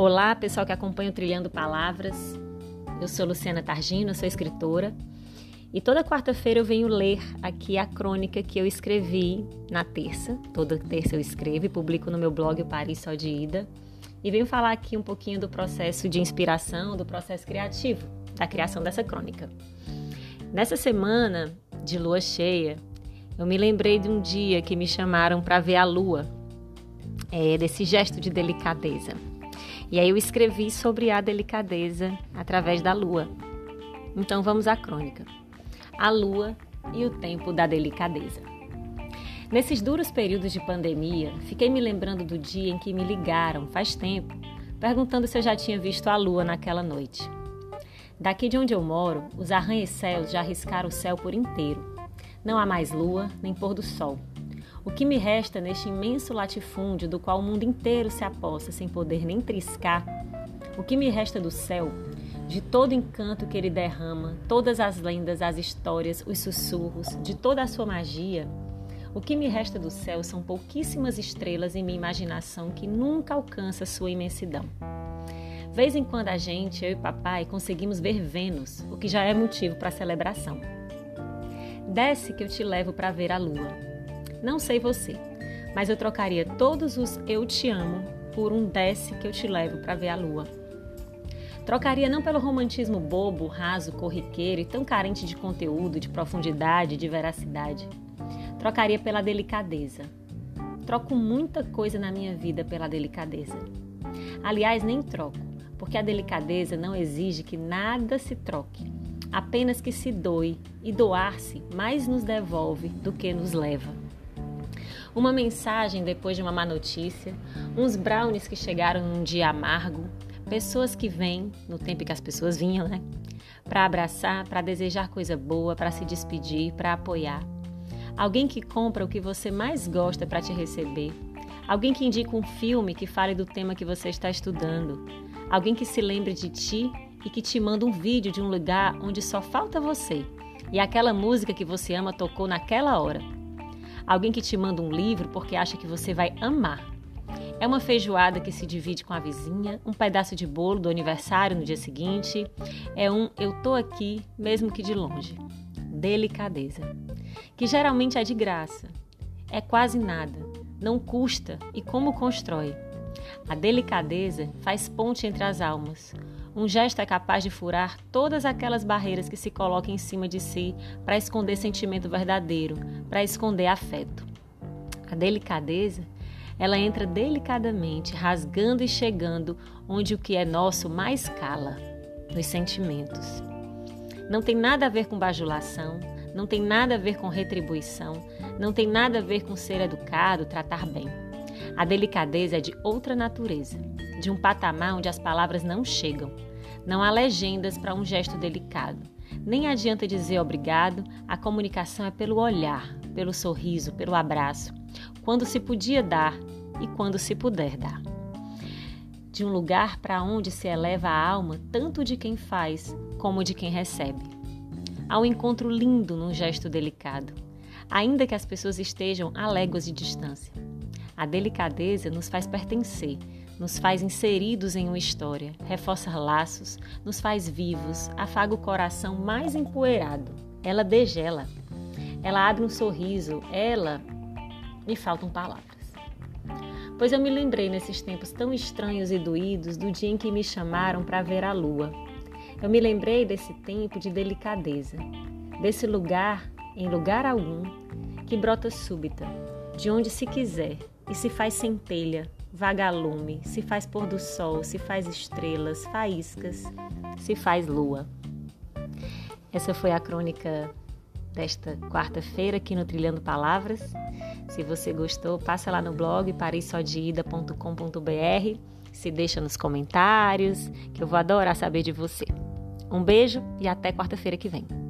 Olá, pessoal que acompanha o Trilhando Palavras. Eu sou Luciana Targino, sou escritora. E toda quarta-feira eu venho ler aqui a crônica que eu escrevi na terça. Toda terça eu escrevo e publico no meu blog o Paris Só de Ida. E venho falar aqui um pouquinho do processo de inspiração, do processo criativo, da criação dessa crônica. Nessa semana de lua cheia, eu me lembrei de um dia que me chamaram para ver a lua, é, desse gesto de delicadeza. E aí eu escrevi sobre a delicadeza através da lua. Então vamos à crônica. A lua e o tempo da delicadeza. Nesses duros períodos de pandemia, fiquei me lembrando do dia em que me ligaram, faz tempo, perguntando se eu já tinha visto a lua naquela noite. Daqui de onde eu moro, os arranha-céus já riscaram o céu por inteiro. Não há mais lua nem pôr do sol. O que me resta neste imenso latifúndio do qual o mundo inteiro se aposta sem poder nem triscar? O que me resta do céu, de todo encanto que ele derrama, todas as lendas, as histórias, os sussurros, de toda a sua magia? O que me resta do céu são pouquíssimas estrelas em minha imaginação que nunca alcança sua imensidão. Vez em quando a gente, eu e papai, conseguimos ver Vênus, o que já é motivo para celebração. Desce que eu te levo para ver a lua. Não sei você, mas eu trocaria todos os eu te amo por um desce que eu te levo para ver a lua. Trocaria não pelo romantismo bobo, raso, corriqueiro e tão carente de conteúdo, de profundidade, de veracidade. Trocaria pela delicadeza. Troco muita coisa na minha vida pela delicadeza. Aliás, nem troco, porque a delicadeza não exige que nada se troque, apenas que se doe, e doar-se mais nos devolve do que nos leva uma mensagem depois de uma má notícia, uns brownies que chegaram num dia amargo, pessoas que vêm, no tempo que as pessoas vinham, né? Para abraçar, para desejar coisa boa, para se despedir, para apoiar. Alguém que compra o que você mais gosta para te receber. Alguém que indica um filme que fale do tema que você está estudando. Alguém que se lembre de ti e que te manda um vídeo de um lugar onde só falta você. E aquela música que você ama tocou naquela hora. Alguém que te manda um livro porque acha que você vai amar. É uma feijoada que se divide com a vizinha, um pedaço de bolo do aniversário no dia seguinte. É um eu tô aqui, mesmo que de longe. Delicadeza. Que geralmente é de graça. É quase nada. Não custa e como constrói. A delicadeza faz ponte entre as almas. Um gesto é capaz de furar todas aquelas barreiras que se colocam em cima de si para esconder sentimento verdadeiro, para esconder afeto. A delicadeza, ela entra delicadamente, rasgando e chegando onde o que é nosso mais cala, nos sentimentos. Não tem nada a ver com bajulação, não tem nada a ver com retribuição, não tem nada a ver com ser educado, tratar bem. A delicadeza é de outra natureza, de um patamar onde as palavras não chegam não há legendas para um gesto delicado. Nem adianta dizer obrigado, a comunicação é pelo olhar, pelo sorriso, pelo abraço, quando se podia dar e quando se puder dar. De um lugar para onde se eleva a alma tanto de quem faz como de quem recebe. Há um encontro lindo num gesto delicado, ainda que as pessoas estejam a léguas de distância. A delicadeza nos faz pertencer, nos faz inseridos em uma história, reforça laços, nos faz vivos, afaga o coração mais empoeirado. Ela degela. Ela abre um sorriso. Ela. Me faltam palavras. Pois eu me lembrei nesses tempos tão estranhos e doídos do dia em que me chamaram para ver a lua. Eu me lembrei desse tempo de delicadeza, desse lugar, em lugar algum, que brota súbita, de onde se quiser e se faz centelha, vagalume, se faz pôr do sol, se faz estrelas, faíscas, se faz lua. Essa foi a crônica desta quarta-feira aqui no Trilhando Palavras. Se você gostou, passa lá no blog parissodeida.com.br, se deixa nos comentários, que eu vou adorar saber de você. Um beijo e até quarta-feira que vem.